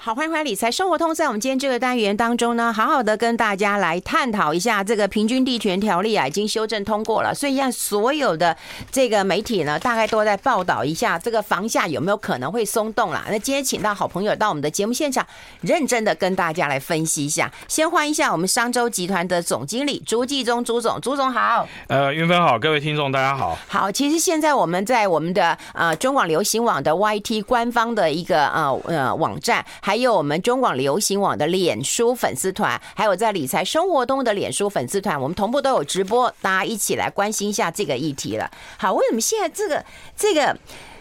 好，欢迎回来理财生活通。在我们今天这个单元当中呢，好好的跟大家来探讨一下这个平均地权条例啊，已经修正通过了，所以让所有的这个媒体呢，大概都在报道一下这个房价有没有可能会松动啦。那今天请到好朋友到我们的节目现场，认真的跟大家来分析一下。先欢迎一下我们商周集团的总经理朱继宗朱总，朱总好。呃，云芬好，各位听众大家好。好，其实现在我们在我们的呃中广流行网的 YT 官方的一个呃呃网站。还有我们中广流行网的脸书粉丝团，还有在理财生活中的脸书粉丝团，我们同步都有直播，大家一起来关心一下这个议题了。好，为什么现在这个这个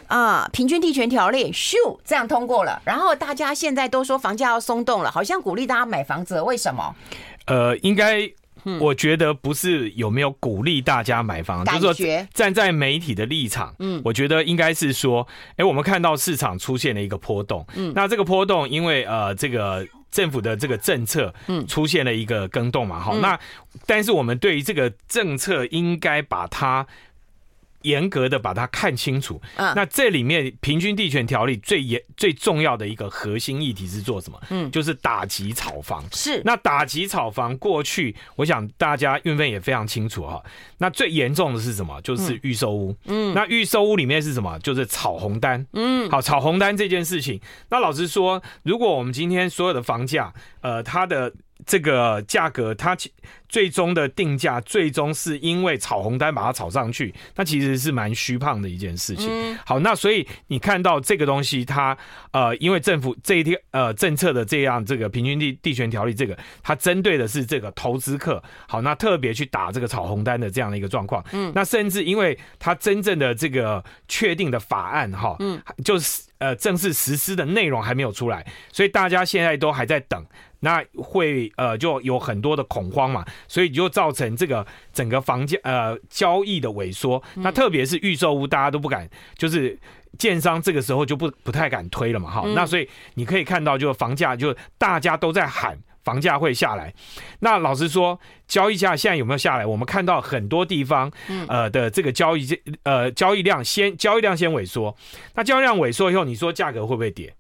啊平均地权条例咻这样通过了，然后大家现在都说房价要松动了，好像鼓励大家买房子，为什么？呃，应该。我觉得不是有没有鼓励大家买房，就是说站在媒体的立场，嗯，我觉得应该是说，哎，我们看到市场出现了一个波动，嗯，那这个波动因为呃这个政府的这个政策，嗯，出现了一个更动嘛，好，那但是我们对于这个政策应该把它。严格的把它看清楚。嗯，那这里面平均地权条例最严最重要的一个核心议题是做什么？嗯，就是打击炒房。是，那打击炒房过去，我想大家运费也非常清楚哈。那最严重的是什么？就是预售屋。嗯，那预售屋里面是什么？就是炒红单。嗯，好，炒红单这件事情，那老实说，如果我们今天所有的房价，呃，它的。这个价格，它其最终的定价，最终是因为炒红单把它炒上去，那其实是蛮虚胖的一件事情。好，那所以你看到这个东西，它呃，因为政府这一天呃政策的这样这个平均地地权条例，这个它针对的是这个投资客。好，那特别去打这个炒红单的这样的一个状况。嗯，那甚至因为它真正的这个确定的法案哈，嗯，就是呃正式实施的内容还没有出来，所以大家现在都还在等。那会呃就有很多的恐慌嘛，所以就造成这个整个房价呃交易的萎缩。那特别是预售屋，大家都不敢，就是建商这个时候就不不太敢推了嘛，哈。那所以你可以看到，就房价就大家都在喊房价会下来。那老实说，交易价现在有没有下来？我们看到很多地方呃的这个交易呃交易量先交易量先萎缩。那交易量萎缩以后，你说价格会不会跌？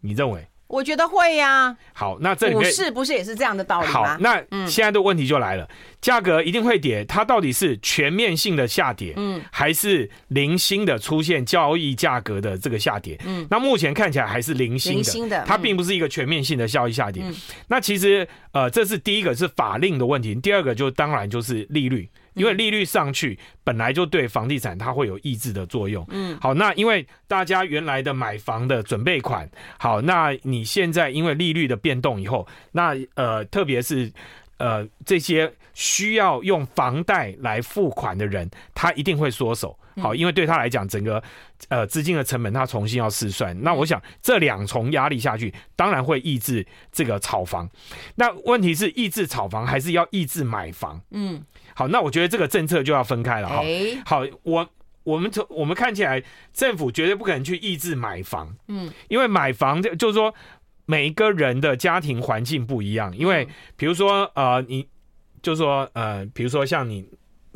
你认为？我觉得会呀、啊。好，那这里面股市不是也是这样的道理吗？好，那现在的问题就来了，价、嗯、格一定会跌，它到底是全面性的下跌，嗯，还是零星的出现交易价格的这个下跌？嗯，那目前看起来还是零星的，零星的，它并不是一个全面性的交易下跌。嗯、那其实呃，这是第一个是法令的问题，第二个就当然就是利率。因为利率上去，本来就对房地产它会有抑制的作用。嗯，好，那因为大家原来的买房的准备款，好，那你现在因为利率的变动以后，那呃，特别是呃这些需要用房贷来付款的人，他一定会缩手。好，因为对他来讲，整个呃资金的成本他重新要试算。那我想这两重压力下去，当然会抑制这个炒房。那问题是抑制炒房还是要抑制买房？嗯。好，那我觉得这个政策就要分开了哈。好，我我们从我们看起来，政府绝对不可能去抑制买房，嗯，因为买房就就是说每一个人的家庭环境不一样，因为比如说呃，你就是说呃，比如说像你。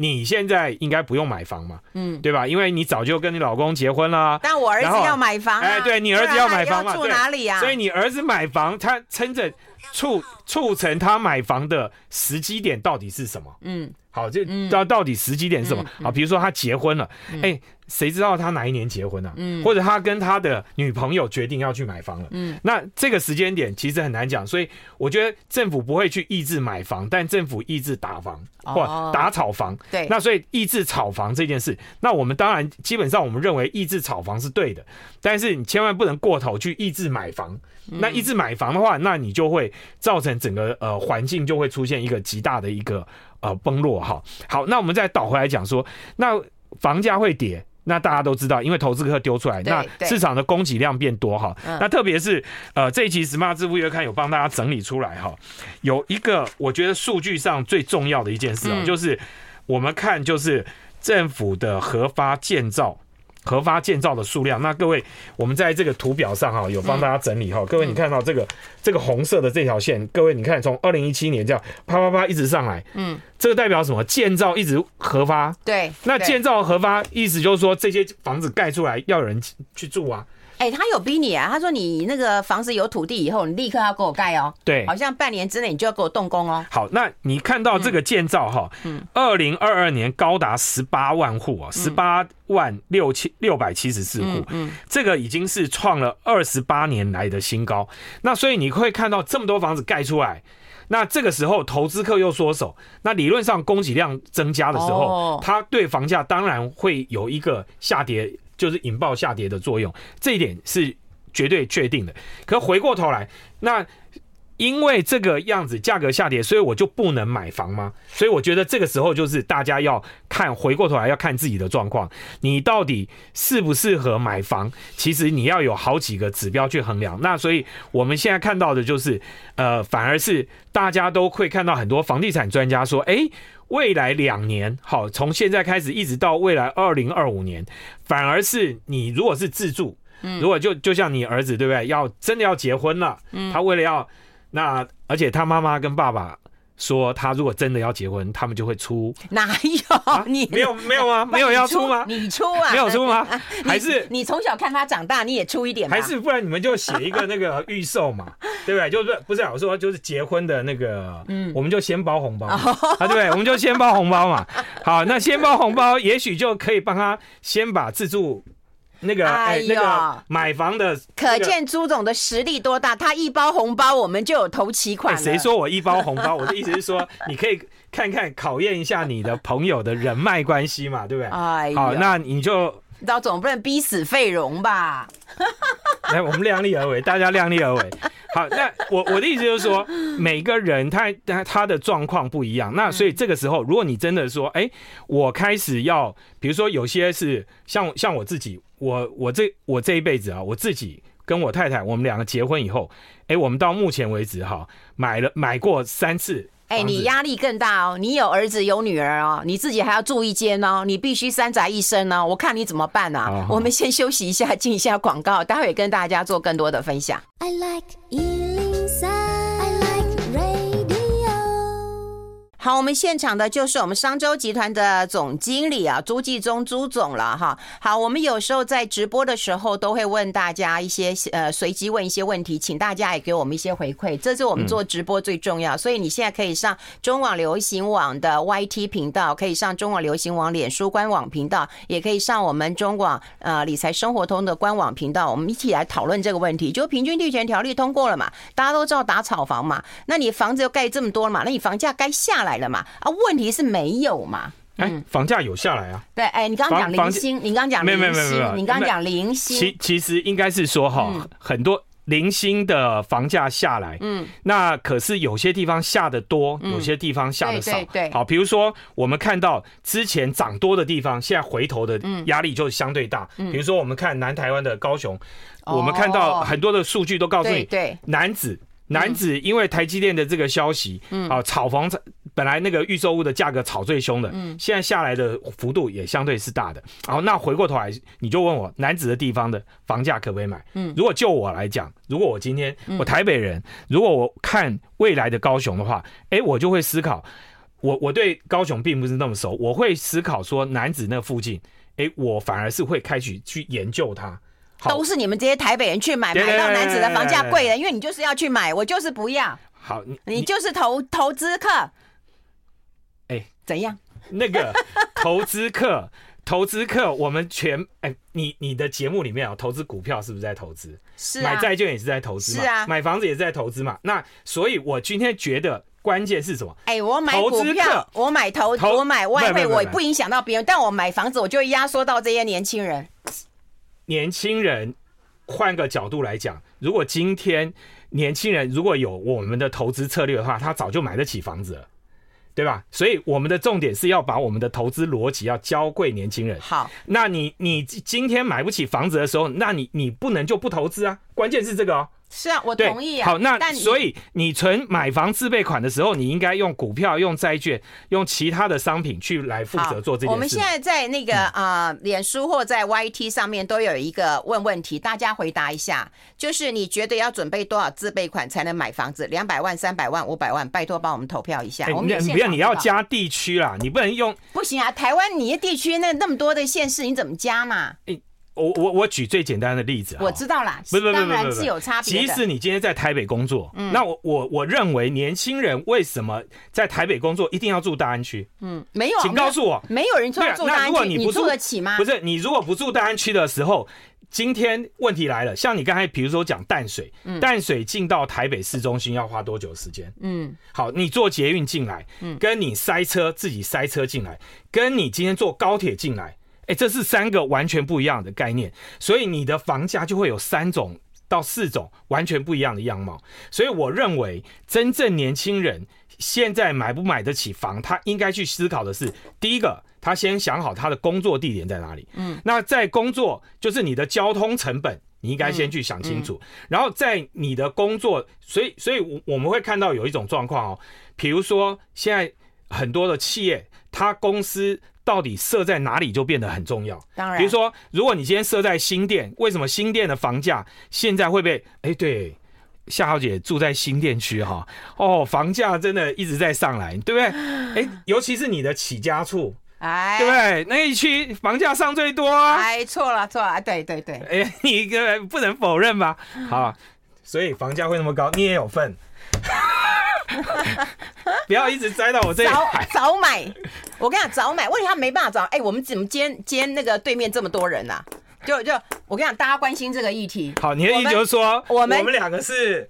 你现在应该不用买房嘛，嗯，对吧？因为你早就跟你老公结婚了。但我儿子要买房，啊，哎，对你儿子要买房嘛，住哪里啊？所以你儿子买房，他撑着促促成他买房的时机点到底是什么？嗯。好，这到到底时机点是什么？好，比如说他结婚了，哎，谁知道他哪一年结婚呢？嗯，或者他跟他的女朋友决定要去买房了，嗯，那这个时间点其实很难讲，所以我觉得政府不会去抑制买房，但政府抑制打房或打炒房。对，那所以抑制炒房这件事，那我们当然基本上我们认为抑制炒房是对的，但是你千万不能过头去抑制买房。那抑制买房的话，那你就会造成整个呃环境就会出现一个极大的一个。呃，崩落哈，好，那我们再倒回来讲说，那房价会跌，那大家都知道，因为投资客丢出来，那市场的供给量变多哈，那特别是呃这一期《Smart 致富月刊》有帮大家整理出来哈，有一个我觉得数据上最重要的一件事啊，就是我们看就是政府的核发建造。核发建造的数量，那各位，我们在这个图表上哈，有帮大家整理哈。各位，你看到这个这个红色的这条线，各位，你看从二零一七年这样啪啪啪一直上来，嗯，这个代表什么？建造一直核发，对，那建造核发意思就是说这些房子盖出来要有人去住啊，哎，他有逼你啊？他说你那个房子有土地以后，你立刻要给我盖哦。对，好像半年之内你就要给我动工哦。好，那你看到这个建造哈，嗯，二零二二年高达十八万户啊，十八万六千六百七十四户，嗯，这个已经是创了二十八年来的新高。那所以你会看到这么多房子盖出来。那这个时候投资客又缩手，那理论上供给量增加的时候，它对房价当然会有一个下跌，就是引爆下跌的作用，这一点是绝对确定的。可回过头来，那。因为这个样子价格下跌，所以我就不能买房吗？所以我觉得这个时候就是大家要看，回过头来要看自己的状况，你到底适不适合买房？其实你要有好几个指标去衡量。那所以我们现在看到的就是，呃，反而是大家都会看到很多房地产专家说，哎，未来两年，好，从现在开始一直到未来二零二五年，反而是你如果是自住，如果就就像你儿子对不对？要真的要结婚了，他为了要。那而且他妈妈跟爸爸说，他如果真的要结婚，他们就会出。哪有、啊、你没有没有吗？没有 要出吗？你出啊？没有出吗？还是你从小看他长大，你也出一点吗？还是不然你们就写一个那个预售嘛，对不对？就是不是我说就是结婚的那个，嗯，我们就先包红包啊，对不对？我们就先包红包嘛。好，那先包红包，也许就可以帮他先把自住。那个哎，那个买房的，可见朱总的实力多大。他一包红包，我们就有投期款。谁说我一包红包？我的意思是说，你可以看看考验一下你的朋友的人脉关系嘛，对不对？哎，好，那你就，那总不能逼死费荣吧？来，我们量力而为，大家量力而为。好，那我我的意思就是说，每个人他他他的状况不一样，那所以这个时候，如果你真的说，哎，我开始要，比如说有些是像像我自己。我我这我这一辈子啊，我自己跟我太太，我们两个结婚以后，哎，我们到目前为止哈，买了买过三次。哎，你压力更大哦，你有儿子有女儿哦，你自己还要住一间哦，你必须三宅一生哦，我看你怎么办啊？好好，我们先休息一下，进一下广告，待会跟大家做更多的分享。I like 好，我们现场的就是我们商周集团的总经理啊，朱继宗朱总了哈。好，我们有时候在直播的时候都会问大家一些呃随机问一些问题，请大家也给我们一些回馈，这是我们做直播最重要。所以你现在可以上中网流行网的 YT 频道，可以上中网流行网脸书官网频道，也可以上我们中广呃理财生活通的官网频道，我们一起来讨论这个问题。就平均地权条例通过了嘛，大家都知道打炒房嘛，那你房子又盖这么多了嘛，那你房价该下来了嘛？啊，问题是没有嘛？哎，房价有下来啊？对，哎，你刚刚讲零星，你刚刚讲没有没有没有，你刚刚讲零星，其其实应该是说哈，很多零星的房价下来，嗯，那可是有些地方下的多，有些地方下的少，对，好，比如说我们看到之前涨多的地方，现在回头的压力就相对大，嗯。比如说我们看南台湾的高雄，我们看到很多的数据都告诉你，对，男子男子因为台积电的这个消息，嗯，啊，炒房本来那个预售屋的价格炒最凶的，嗯，现在下来的幅度也相对是大的。然后那回过头来，你就问我男子的地方的房价可不可以买？嗯，如果就我来讲，如果我今天我台北人，如果我看未来的高雄的话，哎，我就会思考，我我对高雄并不是那么熟，我会思考说男子那附近，哎，我反而是会开始去研究它。都是你们这些台北人去买，买到男子的房价贵了，因为你就是要去买，我就是不要。好，你你就是投投资客。哎，怎样？那个投资客，投资客，我们全哎，你你的节目里面啊，投资股票是不是在投资？是。买债券也是在投资嘛？是啊。买房子也是在投资嘛？那所以，我今天觉得关键是什么？哎，我买股票，我买投，我买外汇，我不影响到别人，但我买房子，我就会压缩到这些年轻人。年轻人，换个角度来讲，如果今天年轻人如果有我们的投资策略的话，他早就买得起房子了，对吧？所以我们的重点是要把我们的投资逻辑要教会年轻人。好，那你你今天买不起房子的时候，那你你不能就不投资啊？关键是这个哦。是啊，我同意啊。好，那所以你存买房自备款的时候，你应该用股票、用债券、用其他的商品去来负责做这件事。我们现在在那个啊，脸、呃、书或在 YT 上面都有一个问问题，大家回答一下，就是你觉得要准备多少自备款才能买房子？两百万、三百万、五百万，拜托帮我们投票一下。欸、我们不要，你要加地区啦，你不能用。不行啊，台湾你的地区那那么多的县市，你怎么加嘛？欸我我我举最简单的例子，我知道啦，不不不当然是有差别。即使你今天在台北工作，嗯，那我我我认为年轻人为什么在台北工作一定要住大安区？嗯，没有，请告诉我，没有人说住大安区，你住得起吗？不是，你如果不住大安区的时候，今天问题来了，像你刚才比如说讲淡水，淡水进到台北市中心要花多久时间？嗯，好，你坐捷运进来，嗯，跟你塞车自己塞车进来，跟你今天坐高铁进来。哎，这是三个完全不一样的概念，所以你的房价就会有三种到四种完全不一样的样貌。所以我认为，真正年轻人现在买不买得起房，他应该去思考的是：第一个，他先想好他的工作地点在哪里。嗯，那在工作就是你的交通成本，你应该先去想清楚。然后在你的工作，所以，所以我们会看到有一种状况哦，比如说现在很多的企业，它公司。到底设在哪里就变得很重要。当然，比如说，如果你今天设在新店，为什么新店的房价现在会被？哎，对，夏小姐住在新店区哈，哦，房价真的一直在上来，对不对？哎，尤其是你的起家处，哎，对不对？那一区房价上最多。哎，错了错了，对对对，哎，你个不能否认吧？好，所以房价会那么高，你也有份。不要一直栽到我这里。早早买，我跟你讲，早买。问题他没办法早。哎、欸，我们怎么今天今天那个对面这么多人呐、啊？就就我跟你讲，大家关心这个议题。好，你的意思就是说，我们我们两个是，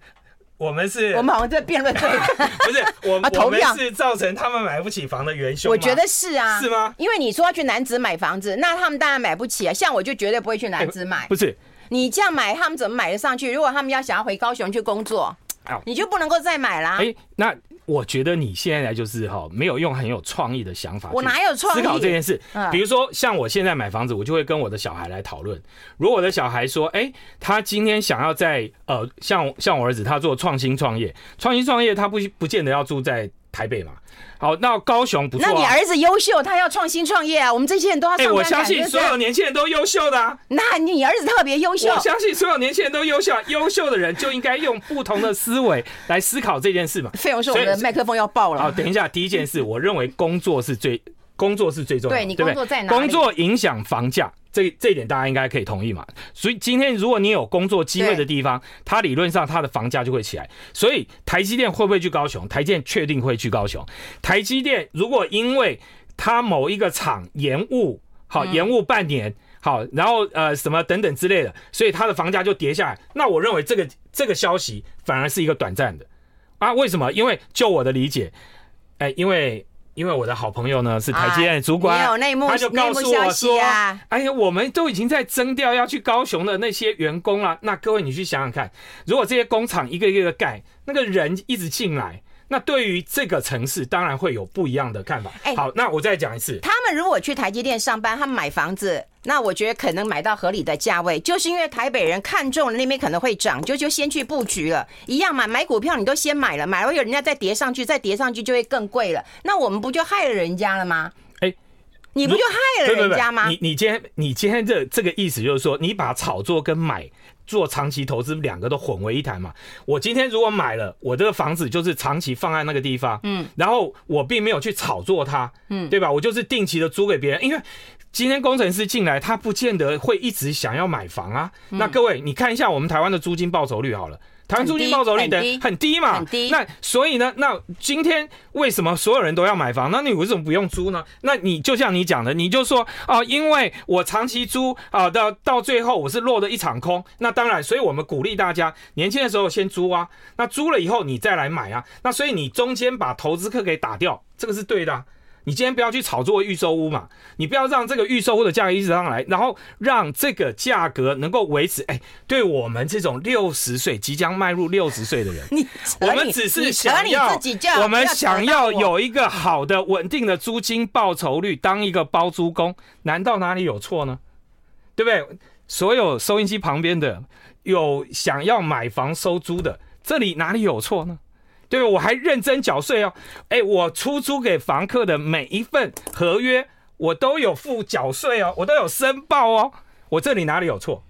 我们是，我们好像在辩论对。不是，我们我们是造成他们买不起房的元凶。我觉得是啊，是吗？因为你说要去南子买房子，那他们当然买不起啊。像我就绝对不会去南子买、欸。不是，你这样买，他们怎么买得上去？如果他们要想要回高雄去工作，你就不能够再买啦。哎、欸，那。我觉得你现在就是哈，没有用很有创意的想法。我哪有创意思考这件事？比如说，像我现在买房子，我就会跟我的小孩来讨论。如果我的小孩说，哎，他今天想要在呃，像像我儿子，他做创新创业，创新创业，他不不见得要住在台北嘛。好，那高雄不错、啊。那你儿子优秀，他要创新创业啊。我们这些人都要。哎，我相信所有年轻人都优秀的、啊。那你儿子特别优秀。我相信所有年轻人都优秀，优秀的人就应该用不同的思维来思考这件事嘛。费用说我们的麦克风要爆了。好，等一下，第一件事，我认为工作是最。工作是最重要的，对，你工作在哪里？工作影响房价，这这一点大家应该可以同意嘛。所以今天如果你有工作机会的地方，它理论上它的房价就会起来。所以台积电会不会去高雄？台积电确定会去高雄。台积电如果因为它某一个厂延误，好延误半年，好，然后呃什么等等之类的，所以它的房价就跌下来。那我认为这个这个消息反而是一个短暂的啊？为什么？因为就我的理解，哎，因为。因为我的好朋友呢是台积电的主管，他就告诉我说：“哎呀，我们都已经在征调要去高雄的那些员工了。那各位你去想想看，如果这些工厂一个一个盖，那个人一直进来。”那对于这个城市，当然会有不一样的看法。哎，好，那我再讲一次，他们如果去台积电上班，他们买房子，那我觉得可能买到合理的价位，就是因为台北人看中了那边可能会涨，就就先去布局了。一样嘛，买股票你都先买了，买了有人家再叠上去，再叠上去就会更贵了。那我们不就害了人家了吗？哎，你不就害了人家吗？你你今天你今天这这个意思就是说，你把炒作跟买。做长期投资，两个都混为一谈嘛。我今天如果买了，我这个房子就是长期放在那个地方，嗯，然后我并没有去炒作它，嗯，对吧？我就是定期的租给别人，因为今天工程师进来，他不见得会一直想要买房啊。那各位，你看一下我们台湾的租金报酬率好了。台湾租金报酬率的很低嘛，很低。那所以呢，那今天为什么所有人都要买房？那你为什么不用租呢？那你就像你讲的，你就说啊，因为我长期租啊，到到最后我是落得一场空。那当然，所以我们鼓励大家年轻的时候先租啊，那租了以后你再来买啊。那所以你中间把投资客给打掉，这个是对的啊。你今天不要去炒作预售屋嘛，你不要让这个预售屋的价格一直上来，然后让这个价格能够维持。哎，对我们这种六十岁即将迈入六十岁的人，你我们只是想要，我们想要有一个好的稳定的租金报酬率，当一个包租公，难道哪里有错呢？对不对？所有收音机旁边的有想要买房收租的，这里哪里有错呢？对，我还认真缴税哦。哎，我出租给房客的每一份合约，我都有付缴税哦，我都有申报哦。我这里哪里有错？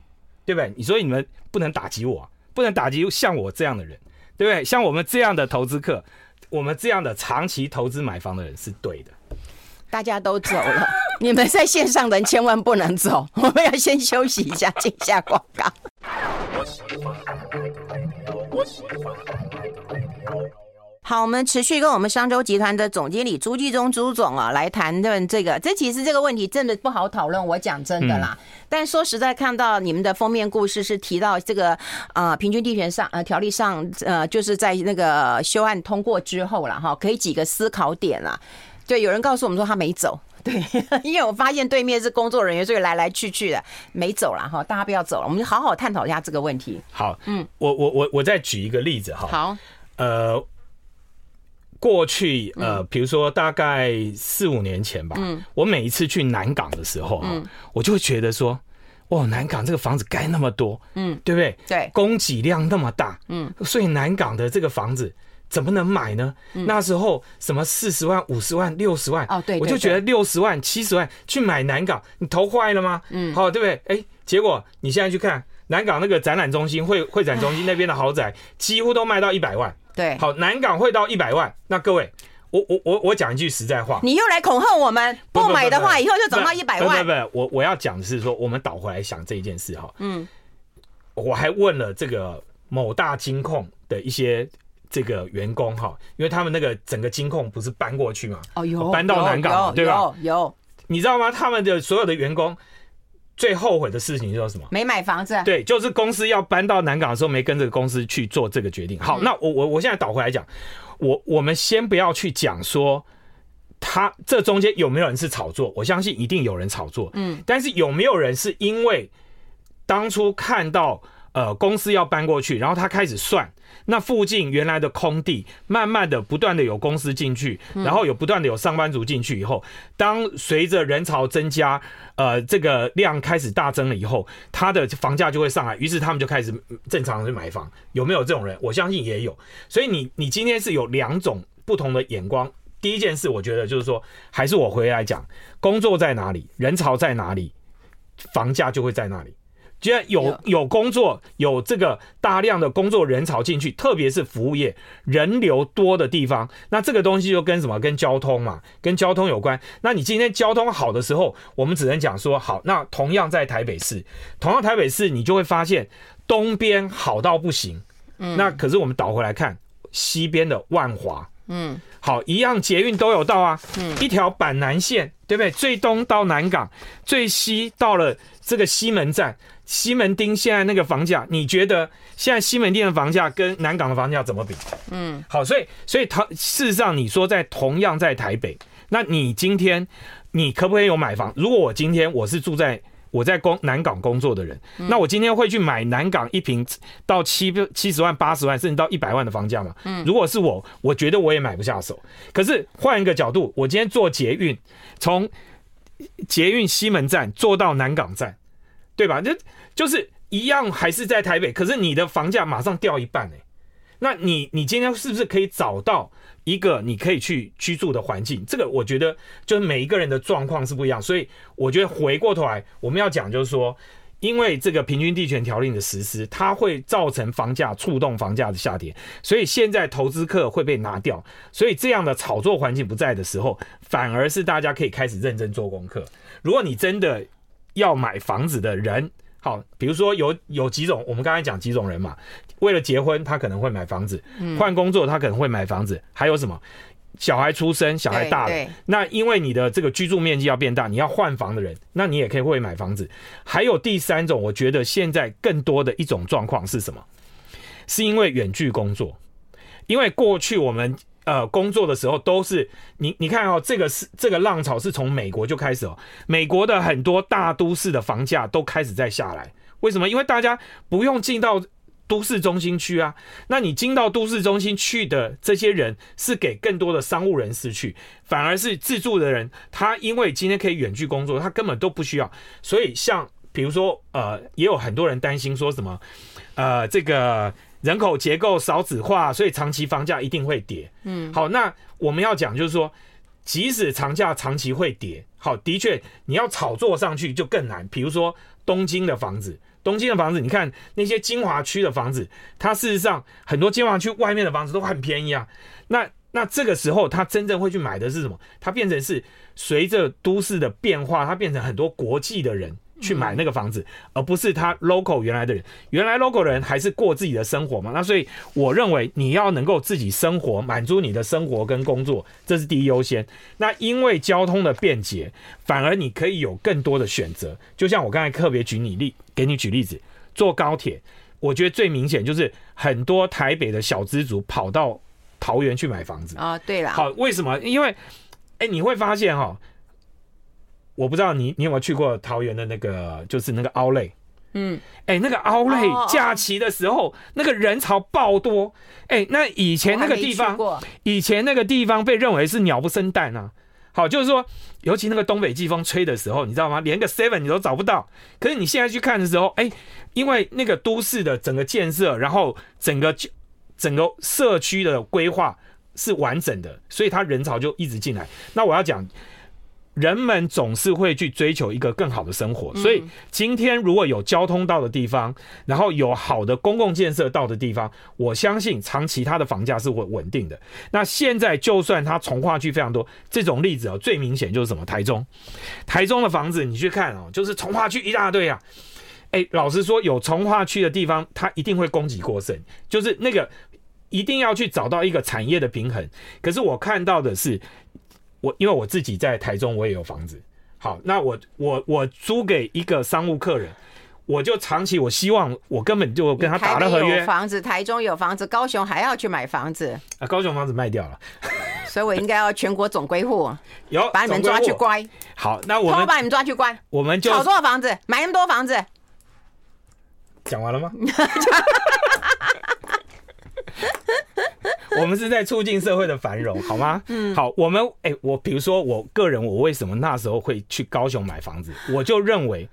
对不对？你说你们不能打击我，不能打击像我这样的人，对不对？像我们这样的投资客，我们这样的长期投资买房的人是对的。大家都走了，你们在线上的人千万不能走，我们要先休息一下，进下广告。好，我们持续跟我们商周集团的总经理朱继忠朱总啊来谈论这个。这其实这个问题真的不好讨论，我讲真的啦。嗯、但说实在，看到你们的封面故事是提到这个呃平均地权上呃条例上呃就是在那个修案通过之后了哈，可以几个思考点啦。对，有人告诉我们说他没走，对，因为我发现对面是工作人员，所以来来去去的没走了哈。大家不要走了，我们就好好探讨一下这个问题。好，嗯，我我我我再举一个例子哈。好，呃。过去呃，比如说大概四五年前吧，嗯，我每一次去南港的时候，嗯，我就会觉得说，哇，南港这个房子盖那么多，嗯，对不对？对，供给量那么大，嗯，所以南港的这个房子怎么能买呢？那时候什么四十万、五十万、六十万，哦，对，我就觉得六十万、七十万去买南港，你头坏了吗？嗯，好，对不对？哎，结果你现在去看南港那个展览中心、会会展中心那边的豪宅，几乎都卖到一百万。对，好，南港会到一百万。那各位，我我我我讲一句实在话，你又来恐吓我们，不买的话，以后就涨到一百万。不不不，我我要讲的是说，我们倒回来想这一件事哈。嗯，我还问了这个某大金控的一些这个员工哈，因为他们那个整个金控不是搬过去嘛，哦有，搬到南港对吧？有，有，你知道吗？他们的所有的员工。最后悔的事情就是什么？没买房子。对，就是公司要搬到南港的时候，没跟这个公司去做这个决定。好，那我我我现在倒回来讲，我我们先不要去讲说他这中间有没有人是炒作，我相信一定有人炒作。嗯，但是有没有人是因为当初看到呃公司要搬过去，然后他开始算。那附近原来的空地，慢慢的、不断的有公司进去，然后有不断的有上班族进去以后，当随着人潮增加，呃，这个量开始大增了以后，它的房价就会上来，于是他们就开始正常的去买房。有没有这种人？我相信也有。所以你你今天是有两种不同的眼光。第一件事，我觉得就是说，还是我回来讲，工作在哪里，人潮在哪里，房价就会在那里。既然有有工作，有这个大量的工作人潮进去，特别是服务业人流多的地方，那这个东西就跟什么？跟交通嘛，跟交通有关。那你今天交通好的时候，我们只能讲说好。那同样在台北市，同样台北市，你就会发现东边好到不行。嗯，那可是我们倒回来看西边的万华，嗯，好，一样捷运都有到啊，嗯，一条板南线，对不对？最东到南港，最西到了这个西门站。西门町现在那个房价，你觉得现在西门町的房价跟南港的房价怎么比？嗯，好，所以所以他事实上你说在同样在台北，那你今天你可不可以有买房？如果我今天我是住在我在工南港工作的人，那我今天会去买南港一平到七七十万、八十万，甚至到一百万的房价吗？嗯，如果是我，我觉得我也买不下手。可是换一个角度，我今天坐捷运，从捷运西门站坐到南港站。对吧？就就是一样，还是在台北，可是你的房价马上掉一半哎。那你你今天是不是可以找到一个你可以去居住的环境？这个我觉得就是每一个人的状况是不一样，所以我觉得回过头来我们要讲就是说，因为这个平均地权条例的实施，它会造成房价触动房价的下跌，所以现在投资客会被拿掉，所以这样的炒作环境不在的时候，反而是大家可以开始认真做功课。如果你真的要买房子的人，好，比如说有有几种，我们刚才讲几种人嘛，为了结婚，他可能会买房子；换工作，他可能会买房子。还有什么？小孩出生，小孩大了，那因为你的这个居住面积要变大，你要换房的人，那你也可以会买房子。还有第三种，我觉得现在更多的一种状况是什么？是因为远距工作，因为过去我们。呃，工作的时候都是你，你看哦，这个是这个浪潮是从美国就开始哦，美国的很多大都市的房价都开始在下来。为什么？因为大家不用进到都市中心区啊。那你进到都市中心去的这些人，是给更多的商务人士去，反而是自住的人，他因为今天可以远距工作，他根本都不需要。所以像比如说，呃，也有很多人担心说什么，呃，这个。人口结构少子化，所以长期房价一定会跌。嗯，好，那我们要讲就是说，即使长价长期会跌，好，的确你要炒作上去就更难。比如说东京的房子，东京的房子，你看那些精华区的房子，它事实上很多精华区外面的房子都很便宜啊。那那这个时候他真正会去买的是什么？他变成是随着都市的变化，他变成很多国际的人。去买那个房子，而不是他 local 原来的人，原来 local 的人还是过自己的生活嘛。那所以我认为你要能够自己生活，满足你的生活跟工作，这是第一优先。那因为交通的便捷，反而你可以有更多的选择。就像我刚才特别举你例，给你举例子，坐高铁，我觉得最明显就是很多台北的小资族跑到桃园去买房子啊。对了，好，为什么？因为，哎，你会发现哈。我不知道你你有没有去过桃园的那个，就是那个 Outlet，嗯，哎、欸，那个 Outlet 假期的时候，那个人潮爆多，哎、欸，那以前那个地方，以前那个地方被认为是鸟不生蛋啊。好，就是说，尤其那个东北季风吹的时候，你知道吗？连个 Seven 你都找不到。可是你现在去看的时候，哎、欸，因为那个都市的整个建设，然后整个整个社区的规划是完整的，所以它人潮就一直进来。那我要讲。人们总是会去追求一个更好的生活，所以今天如果有交通到的地方，然后有好的公共建设到的地方，我相信长期它的房价是会稳定的。那现在就算它从化区非常多，这种例子啊，最明显就是什么？台中，台中的房子你去看哦，就是从化区一大堆啊。哎，老实说，有从化区的地方，它一定会供给过剩，就是那个一定要去找到一个产业的平衡。可是我看到的是。我因为我自己在台中，我也有房子。好，那我我我租给一个商务客人，我就长期，我希望我根本就跟他打了合约。房子，台中有房子，高雄还要去买房子啊？高雄房子卖掉了，所以我应该要全国总归户，有把你们抓去关。好，那我们把你们抓去关，我们就炒作房子，买那么多房子。讲完了吗？我们是在促进社会的繁荣，好吗？嗯，好，我们哎、欸，我比如说我个人，我为什么那时候会去高雄买房子？我就认为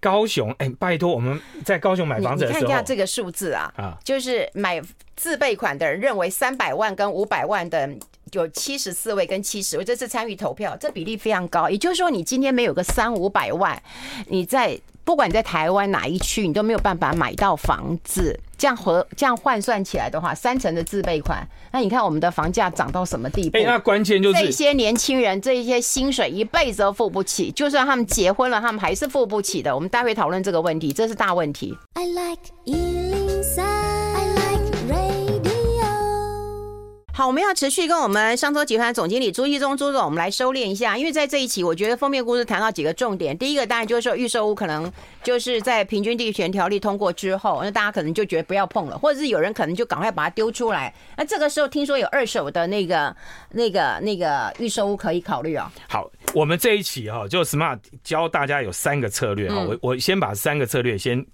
高雄，哎、欸，拜托我们在高雄买房子的时候，你看一下这个数字啊，啊，就是买自备款的人认为三百万跟五百万的有七十四位跟七十位，这次参与投票，这比例非常高。也就是说，你今天没有个三五百万，你在。不管你在台湾哪一区，你都没有办法买到房子。这样和这样换算起来的话，三成的自备款，那你看我们的房价涨到什么地步？哎，那关键就是这些年轻人，这些薪水一辈子都付不起，就算他们结婚了，他们还是付不起的。我们待会讨论这个问题，这是大问题。I like 好，我们要持续跟我们商周集团总经理朱继宗朱总，我们来收敛一下，因为在这一期，我觉得封面故事谈到几个重点。第一个当然就是说，预售屋可能就是在平均地权条例通过之后，那大家可能就觉得不要碰了，或者是有人可能就赶快把它丢出来。那这个时候听说有二手的那个、那个、那个预售屋可以考虑哦。好，我们这一期哈，就 Smart 教大家有三个策略哈，我我先把三个策略先，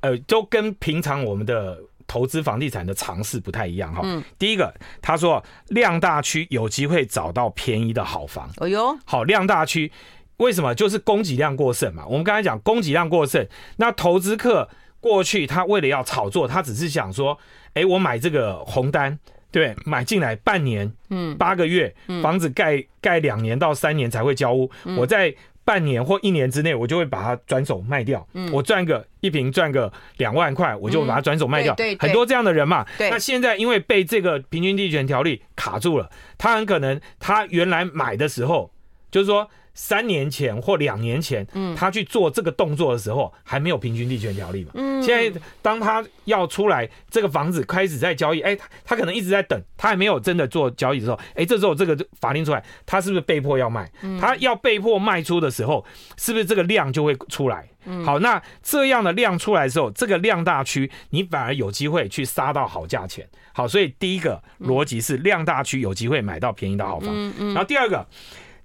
呃，都跟平常我们的。投资房地产的尝试不太一样哈。嗯，第一个他说量大区有机会找到便宜的好房。哎呦，好，量大区为什么？就是供给量过剩嘛。我们刚才讲供给量过剩，那投资客过去他为了要炒作，他只是想说，哎，我买这个红单，对，买进来半年，嗯，八个月，房子盖盖两年到三年才会交屋，我在。半年或一年之内，我就会把它转手卖掉。嗯，我赚个一瓶赚个两万块，我就把它转手卖掉。对，很多这样的人嘛。对。那现在因为被这个平均地权条例卡住了，他很可能他原来买的时候，就是说。三年前或两年前，嗯，他去做这个动作的时候，还没有平均地权条例嘛。嗯，现在当他要出来，这个房子开始在交易，哎，他可能一直在等，他还没有真的做交易的时候，哎，这时候这个法令出来，他是不是被迫要卖？他要被迫卖出的时候，是不是这个量就会出来？好，那这样的量出来的时候，这个量大区，你反而有机会去杀到好价钱。好，所以第一个逻辑是量大区有机会买到便宜的好房。嗯嗯，然后第二个。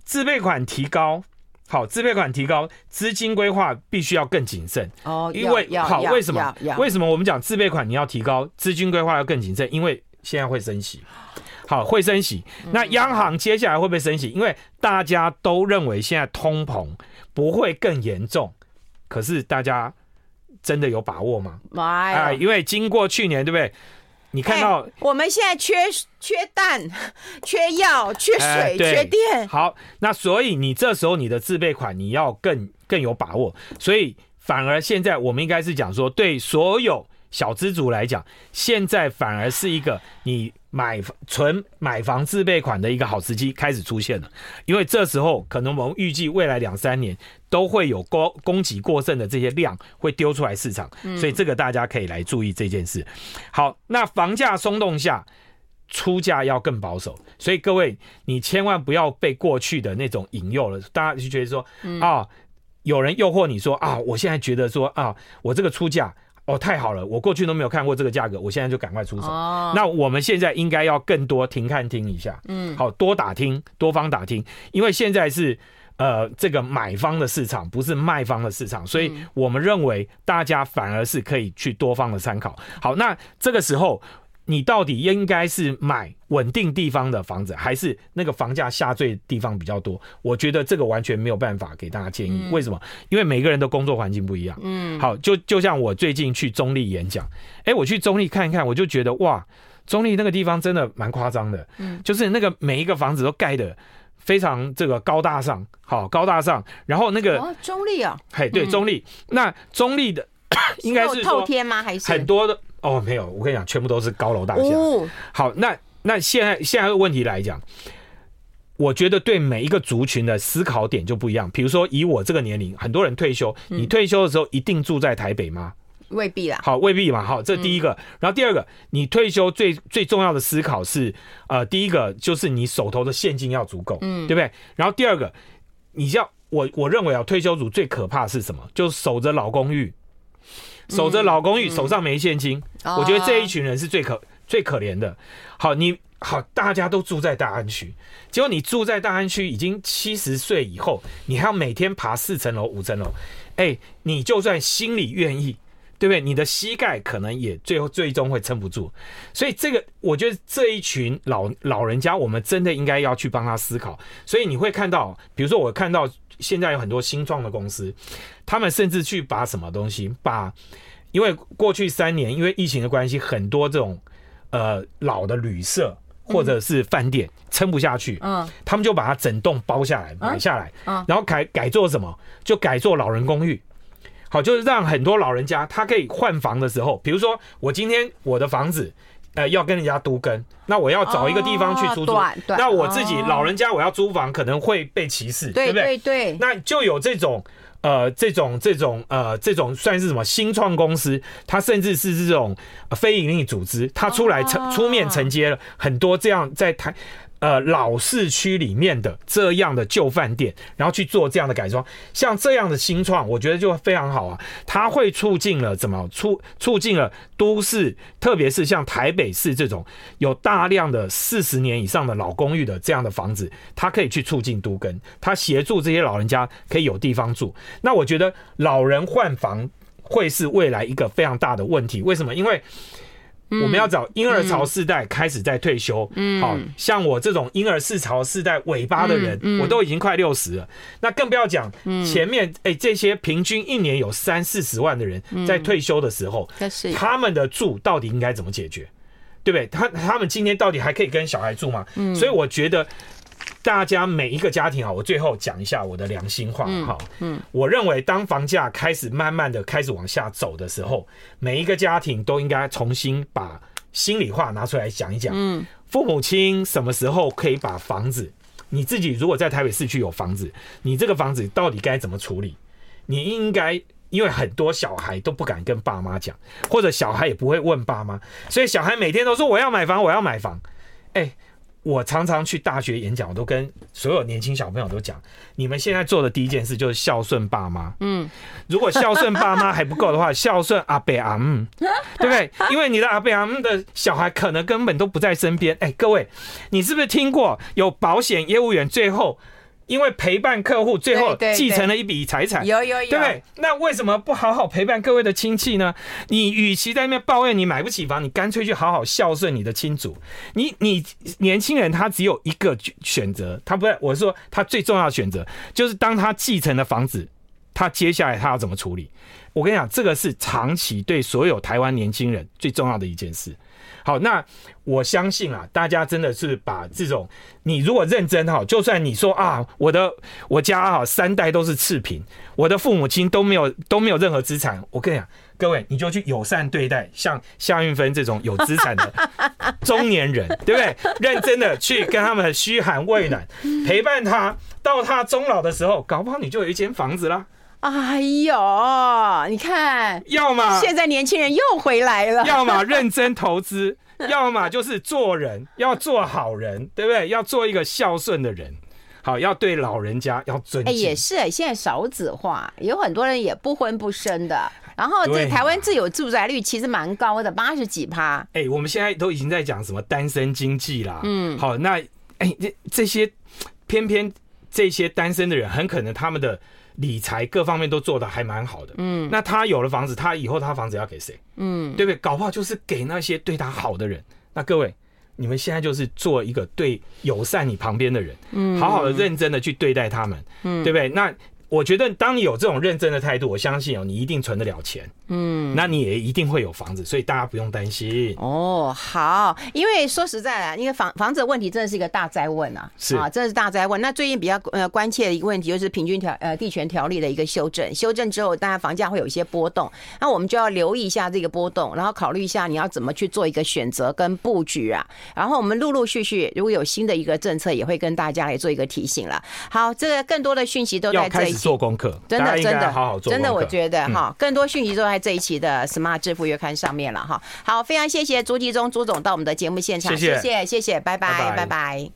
自备款提高，好，自备款提高，资金规划必须要更谨慎哦。因为好，为什么？为什么我们讲自备款你要提高，资金规划要更谨慎？因为现在会升息，好，会升息。那央行接下来会不会升息？因为大家都认为现在通膨不会更严重，可是大家真的有把握吗？哎，因为经过去年，对不对？你看到、欸、我们现在缺缺蛋、缺药、缺水、欸、缺电。好，那所以你这时候你的自备款你要更更有把握。所以反而现在我们应该是讲说，对所有小资族来讲，现在反而是一个你买纯买房自备款的一个好时机开始出现了，因为这时候可能我们预计未来两三年都会有供供给过剩的这些量会丢出来市场，所以这个大家可以来注意这件事。好，那房价松动下，出价要更保守，所以各位你千万不要被过去的那种引诱了，大家就觉得说啊，有人诱惑你说啊，我现在觉得说啊，我这个出价。哦，太好了！我过去都没有看过这个价格，我现在就赶快出手。哦，那我们现在应该要更多停看听一下，嗯，好多打听，多方打听，因为现在是呃这个买方的市场，不是卖方的市场，所以我们认为大家反而是可以去多方的参考。好，那这个时候。你到底应该是买稳定地方的房子，还是那个房价下坠地方比较多？我觉得这个完全没有办法给大家建议。为什么？因为每个人的工作环境不一样。嗯，好，就就像我最近去中立演讲，哎，我去中立看一看，我就觉得哇，中立那个地方真的蛮夸张的。嗯，就是那个每一个房子都盖的非常这个高大上，好高大上。然后那个中立啊，嘿，对，中立。那中立的应该是透天吗？还是很多的？哦，没有，我跟你讲，全部都是高楼大厦。哦、好，那那现在现在的问题来讲，我觉得对每一个族群的思考点就不一样。比如说，以我这个年龄，很多人退休，你退休的时候一定住在台北吗？未必啦。好，未必嘛。好，这第一个。嗯、然后第二个，你退休最最重要的思考是，呃，第一个就是你手头的现金要足够，嗯，对不对？然后第二个，你要我我认为啊，退休族最可怕是什么？就守着老公寓。守着老公寓，手上没现金，我觉得这一群人是最可最可怜的。好，你好，大家都住在大安区，结果你住在大安区，已经七十岁以后，你还要每天爬四层楼、五层楼，哎，你就算心里愿意，对不对？你的膝盖可能也最后最终会撑不住。所以这个，我觉得这一群老老人家，我们真的应该要去帮他思考。所以你会看到，比如说我看到。现在有很多新创的公司，他们甚至去把什么东西，把因为过去三年因为疫情的关系，很多这种呃老的旅社或者是饭店撑不下去，嗯，他们就把它整栋包下来买下来，嗯，然后改改做什么，就改做老人公寓，好，就是让很多老人家他可以换房的时候，比如说我今天我的房子。呃，要跟人家都跟，那我要找一个地方去出租。哦、那我自己老人家，我要租房可能会被歧视，对，对不对？对对。那就有这种呃，这种这种呃，这种算是什么新创公司？它甚至是这种非营利组织，它出来承出面承接了很多这样在台。呃，老市区里面的这样的旧饭店，然后去做这样的改装，像这样的新创，我觉得就非常好啊。它会促进了怎么促促进了都市，特别是像台北市这种有大量的四十年以上的老公寓的这样的房子，它可以去促进都更，它协助这些老人家可以有地方住。那我觉得老人换房会是未来一个非常大的问题。为什么？因为我们要找婴儿潮世代开始在退休，嗯，好像我这种婴儿四潮世代尾巴的人，我都已经快六十了，那更不要讲前面哎，这些平均一年有三四十万的人在退休的时候，他们的住到底应该怎么解决，对不对？他他们今天到底还可以跟小孩住吗？所以我觉得。大家每一个家庭啊，我最后讲一下我的良心话哈。嗯，我认为当房价开始慢慢的开始往下走的时候，每一个家庭都应该重新把心里话拿出来讲一讲。嗯，父母亲什么时候可以把房子，你自己如果在台北市区有房子，你这个房子到底该怎么处理？你应该，因为很多小孩都不敢跟爸妈讲，或者小孩也不会问爸妈，所以小孩每天都说我要买房，我要买房。哎。我常常去大学演讲，我都跟所有年轻小朋友都讲：你们现在做的第一件事就是孝顺爸妈。嗯，如果孝顺爸妈还不够的话，孝顺阿伯阿姆，对不对？因为你的阿伯阿姆的小孩可能根本都不在身边。哎，各位，你是不是听过有保险业务员最后？因为陪伴客户，最后继承了一笔财产，有有有，对不对？那为什么不好好陪伴各位的亲戚呢？你与其在那边抱怨你买不起房，你干脆去好好孝顺你的亲族。你你年轻人他只有一个选择，他不是，我是说他最重要的选择就是当他继承了房子，他接下来他要怎么处理？我跟你讲，这个是长期对所有台湾年轻人最重要的一件事。好，那我相信啊，大家真的是把这种，你如果认真哈，就算你说啊，我的我家哈三代都是赤贫，我的父母亲都没有都没有任何资产，我跟你讲，各位你就去友善对待像夏运芬这种有资产的 中年人，对不对？认真的去跟他们嘘寒问暖，陪伴他到他终老的时候，搞不好你就有一间房子啦。哎呦，你看，要么现在年轻人又回来了，要么 认真投资，要么就是做人，要做好人，对不对？要做一个孝顺的人，好，要对老人家要尊敬。哎，也是，现在少子化，有很多人也不婚不生的。然后，这台湾自有住宅率其实蛮高的，八十几趴。哎，我们现在都已经在讲什么单身经济啦。嗯，好，那哎，这这些偏偏这些单身的人，很可能他们的。理财各方面都做的还蛮好的，嗯，那他有了房子，他以后他房子要给谁？嗯，对不对？搞不好就是给那些对他好的人。那各位，你们现在就是做一个对友善你旁边的人，嗯，好好的认真的去对待他们，嗯，对不对？那。我觉得，当你有这种认真的态度，我相信哦，你一定存得了钱，嗯，那你也一定会有房子，所以大家不用担心。哦，好，因为说实在的，因为房房子的问题真的是一个大灾问啊，是啊，真的是大灾问。那最近比较呃关切的一个问题就是平均条呃地权条例的一个修正，修正之后，当然房价会有一些波动，那我们就要留意一下这个波动，然后考虑一下你要怎么去做一个选择跟布局啊。然后我们陆陆续续如果有新的一个政策，也会跟大家来做一个提醒了。好，这个更多的讯息都在这里。做功课，真的真的好好做，真的我觉得哈，更多讯息都在这一期的 Smart 致富月刊上面了哈。好，非常谢谢朱继忠朱总到我们的节目现场，谢谢谢谢，拜拜拜拜。